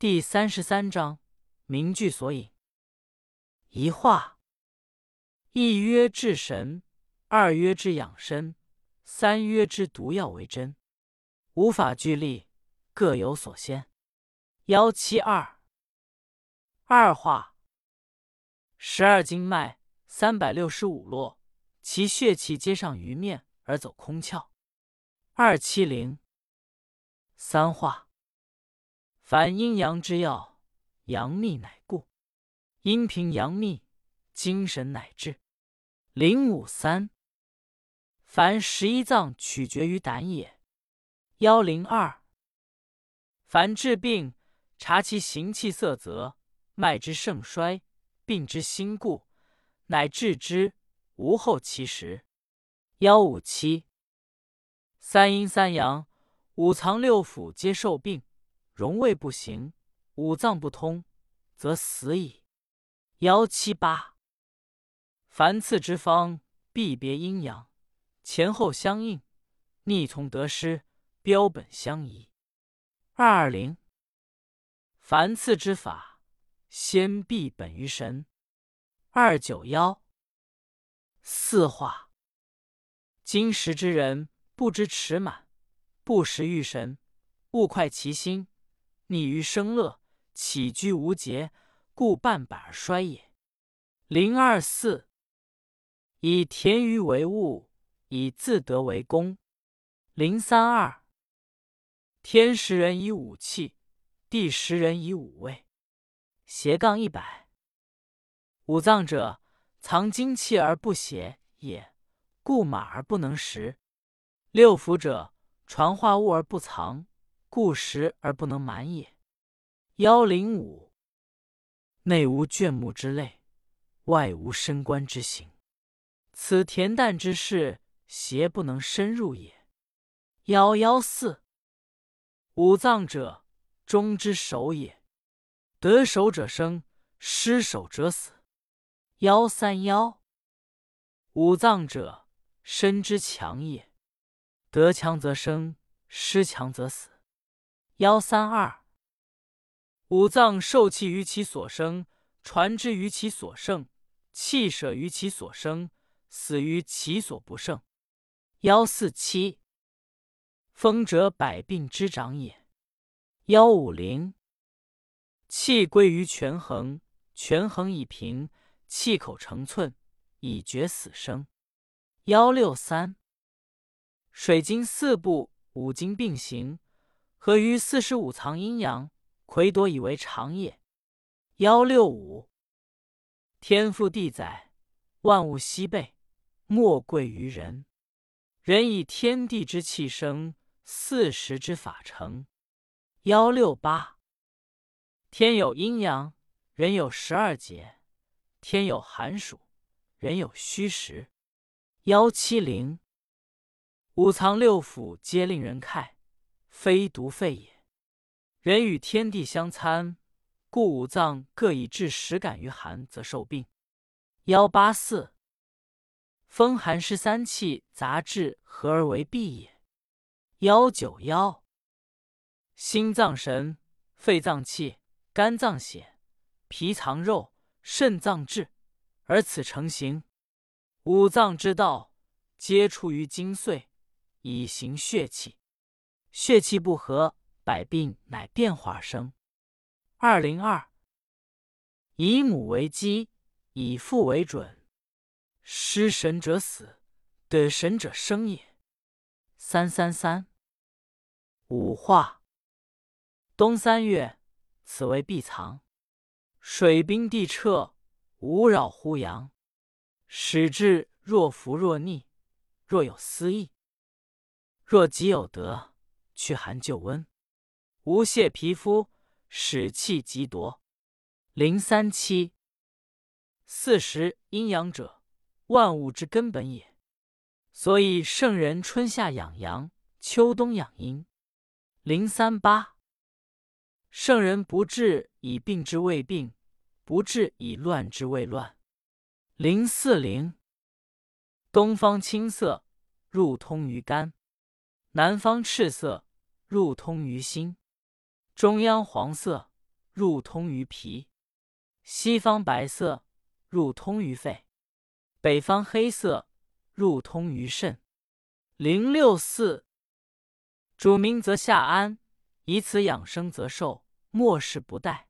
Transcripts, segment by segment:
第三十三章名句索引。一画，一曰治神，二曰之养生，三曰之毒药为真。无法俱立，各有所先。幺七二。二话，十二经脉，三百六十五络，其血气皆上于面而走空窍。二七零。三话，凡阴阳之要，阳秘乃固；阴平阳秘，精神乃至。零五三，凡十一脏取决于胆也。幺零二，凡治病，察其形气色泽。脉之盛衰，病之心故，乃治之，无后其实。幺五七，三阴三阳，五脏六腑皆受病，荣卫不行，五脏不通，则死矣。幺七八，凡次之方，必别阴阳，前后相应，逆从得失，标本相宜。二二零，凡次之法。先必本于神。二九幺四化。今时之人不知持满，不识欲神，勿快其心，溺于生乐，起居无节，故半百而衰也。零二四。以田鱼为物，以自得为功。零三二。天时人以五气，地时人以五味。斜杠一百，五脏者，藏精气而不邪也，故马而不能食；六腑者，传化物而不藏，故食而不能满也。幺零五，内无眷目之类，外无深官之形，此恬淡之事，邪不能深入也。幺幺四，五脏者，中之首也。得守者生，失守者死。幺三幺，五脏者，身之强也。得强则生，失强则死。幺三二，五脏受气于其所生，传之于其所盛，气舍于其所生，死于其所不胜。幺四七，风者百病之长也。幺五零。气归于权衡，权衡以平，气口成寸，以决死生。幺六三，水经四部，五经并行，合于四十五藏阴阳，魁夺以为常也。幺六五，天赋地载，万物悉备，莫贵于人。人以天地之气生，四时之法成。幺六八。天有阴阳，人有十二节；天有寒暑，人有虚实。幺七零，五脏六腑皆令人慨，非独废也。人与天地相参，故五脏各以致实感于寒，则受病。幺八四，风寒湿三气杂质合而为痹也。幺九幺，心脏神，肺脏气。肝脏血，脾藏肉，肾脏志，而此成形。五脏之道，皆出于精髓，以行血气。血气不和，百病乃变化而生。二零二，以母为基，以父为准。失神者死，得神者生也。三三三，五化，冬三月。此为必藏，水冰地彻，无扰乎阳。使至若浮若逆，若有思意。若己有德，驱寒救温，无泄皮肤，使气极夺。零三七，四时阴阳者，万物之根本也。所以圣人春夏养阳，秋冬养阴。零三八。圣人不治以病之未病，不治以乱之未乱。零四零，东方青色，入通于肝；南方赤色，入通于心；中央黄色，入通于脾；西方白色，入通于肺；北方黑色，入通于肾。零六四，主明则下安，以此养生则寿，末世不殆；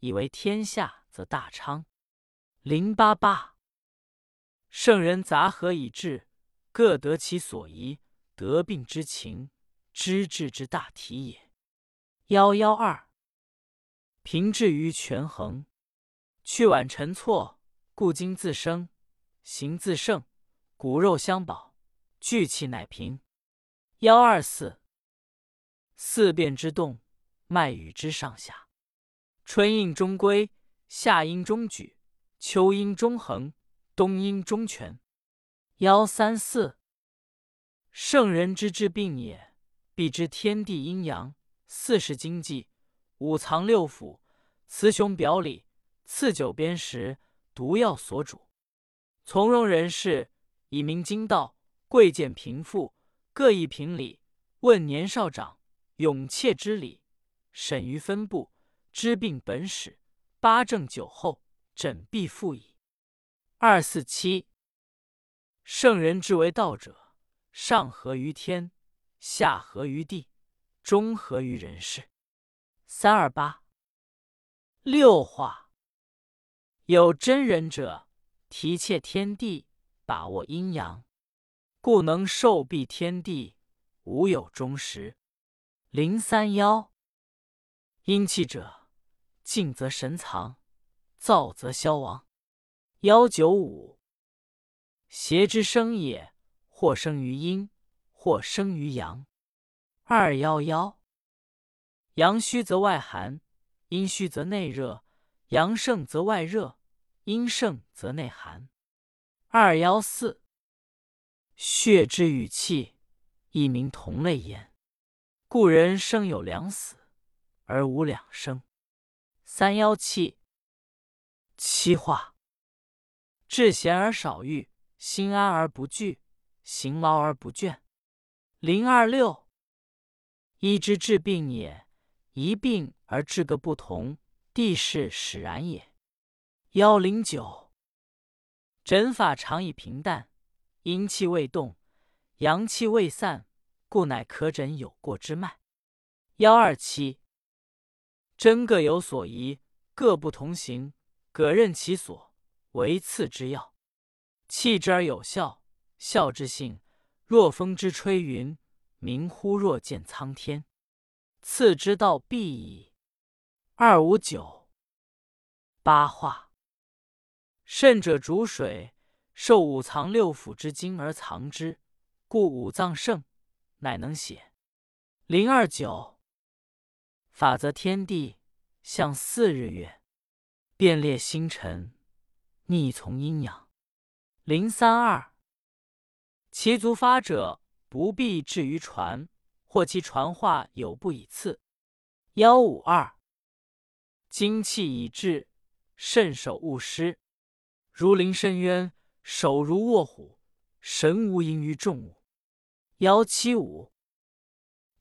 以为天下则大昌。零八八，圣人杂合以治，各得其所宜，得病之情，知治之大体也。幺幺二，平治于权衡，去晚陈错，故精自生，形自胜，骨肉相保。聚气乃平。幺二四，四变之动，脉与之上下。春应中规，夏应中举，秋应中衡，冬应中全。幺三四，圣人之治病也，必知天地阴阳、四时经济、五脏六腑、雌雄表里、次九边时、毒药所主，从容人士，以明经道。贵贱贫富各一评理，问年少长，勇怯之理，审于分部，知病本始，八正九候，诊必复矣。二四七，圣人之为道者，上合于天，下合于地，中合于人世。三二八，六化有真人者，提切天地，把握阴阳。故能受蔽天地，无有终时。零三幺，阴气者，静则神藏，躁则消亡。幺九五，邪之生也，或生于阴，或生于阳。二幺幺，阳虚则外寒，阴虚则内热；阳盛则外热，阴盛则内寒。二幺四。血之与气，一名同类焉。故人生有两死，而无两生。三幺七，七化：志闲而少欲，心安而不惧，行劳而不倦。零二六，医之治病也，一病而治个不同，地势使然也。幺零九，诊法常以平淡。阴气未动，阳气未散，故乃可诊有过之脉。幺二七，针各有所宜，各不同行，各任其所，为次之要。气之而有效，效之性，若风之吹云，明乎若见苍天。次之道必矣。二五九，八卦，肾者主水。受五藏六腑之精而藏之，故五脏盛，乃能写。零二九，法则天地，象四日月，变列星辰，逆从阴阳。零三二，其足发者，不必至于传，或其传话有不以次。幺五二，精气已至，慎守勿失，如临深渊。手如卧虎，神无盈于众物。幺七五，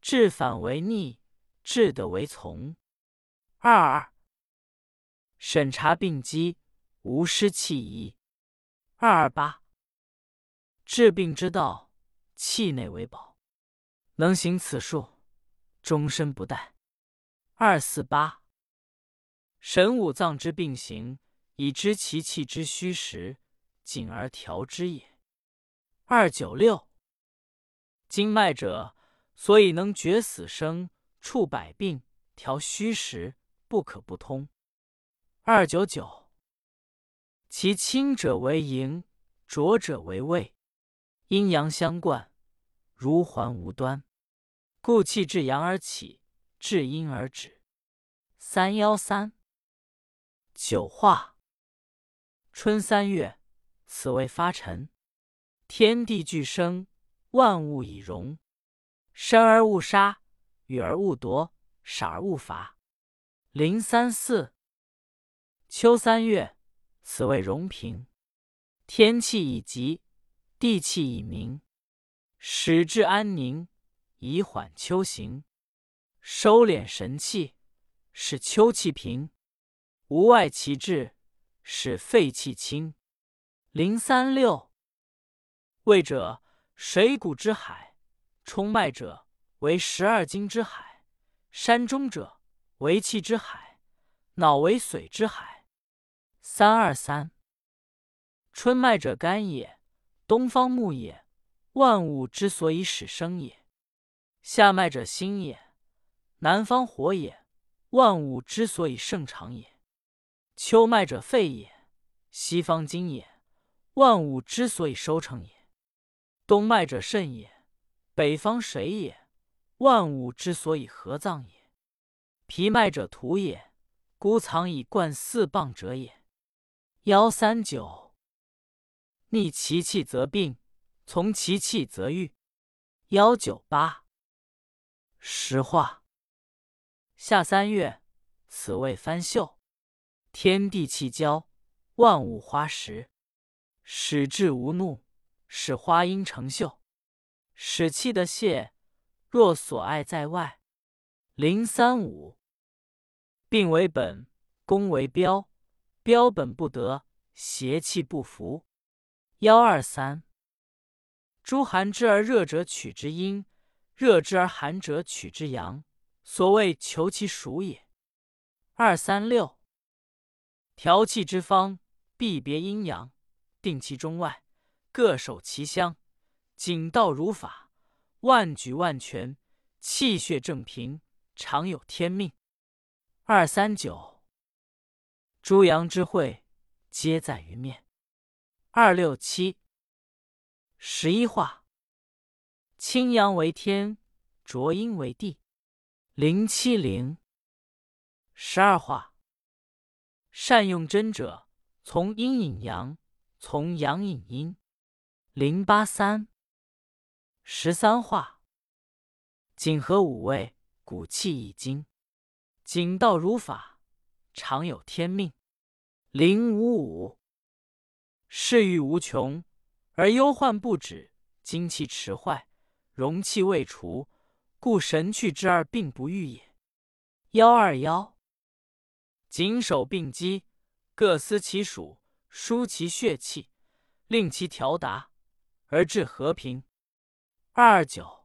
治反为逆，治得为从。二二，审查病机，无失气宜。二二八，治病之道，气内为宝，能行此术，终身不殆。二四八，神五脏之病形，以知其气之虚实。谨而调之也。二九六，经脉者，所以能决死生、处百病、调虚实，不可不通。二九九，其清者为营，浊者为胃，阴阳相贯，如环无端，故气至阳而起，至阴而止。三幺三，九化，春三月。此谓发陈，天地俱生，万物以荣。生而勿杀，予而勿夺，傻而勿伐。零三四，秋三月，此谓荣平。天气已极，地气已明，始至安宁，以缓秋行，收敛神气，使秋气平；无外其志，使肺气清。零三六，胃者，水谷之海；冲脉者，为十二经之海；山中者，为气之海；脑为髓之海。三二三，春脉者，肝也，东方木也，万物之所以始生也；夏脉者，心也，南方火也，万物之所以盛长也；秋脉者，肺也，西方精也。万物之所以收成也，东脉者肾也，北方水也；万物之所以合葬也，脾脉者土也，孤藏以贯四棒者也。幺三九，逆其气则病，从其气则愈。幺九八，实话。夏三月，此谓翻秀，天地气交，万物花实。使志无怒，使花阴成秀，使气的泄。若所爱在外，零三五，病为本，功为标，标本不得，邪气不服。幺二三，诸寒之而热者取之阴，热之而寒者取之阳，所谓求其属也。二三六，调气之方，必别阴阳。定其中外，各守其乡，谨道如法，万举万全，气血正平，常有天命。二三九，诸阳之会，皆在于面。二六七，十一画，清阳为天，浊阴为地。零七零，十二画，善用针者，从阴引阳。从阳引阴，零八三十三画，景和五味，骨气已精，景道如法，常有天命。零五五，嗜欲无穷，而忧患不止，精气迟坏，容气未除，故神去之而病不愈也。幺二幺，谨守病机，各司其属。舒其血气，令其调达，而致和平。二二九。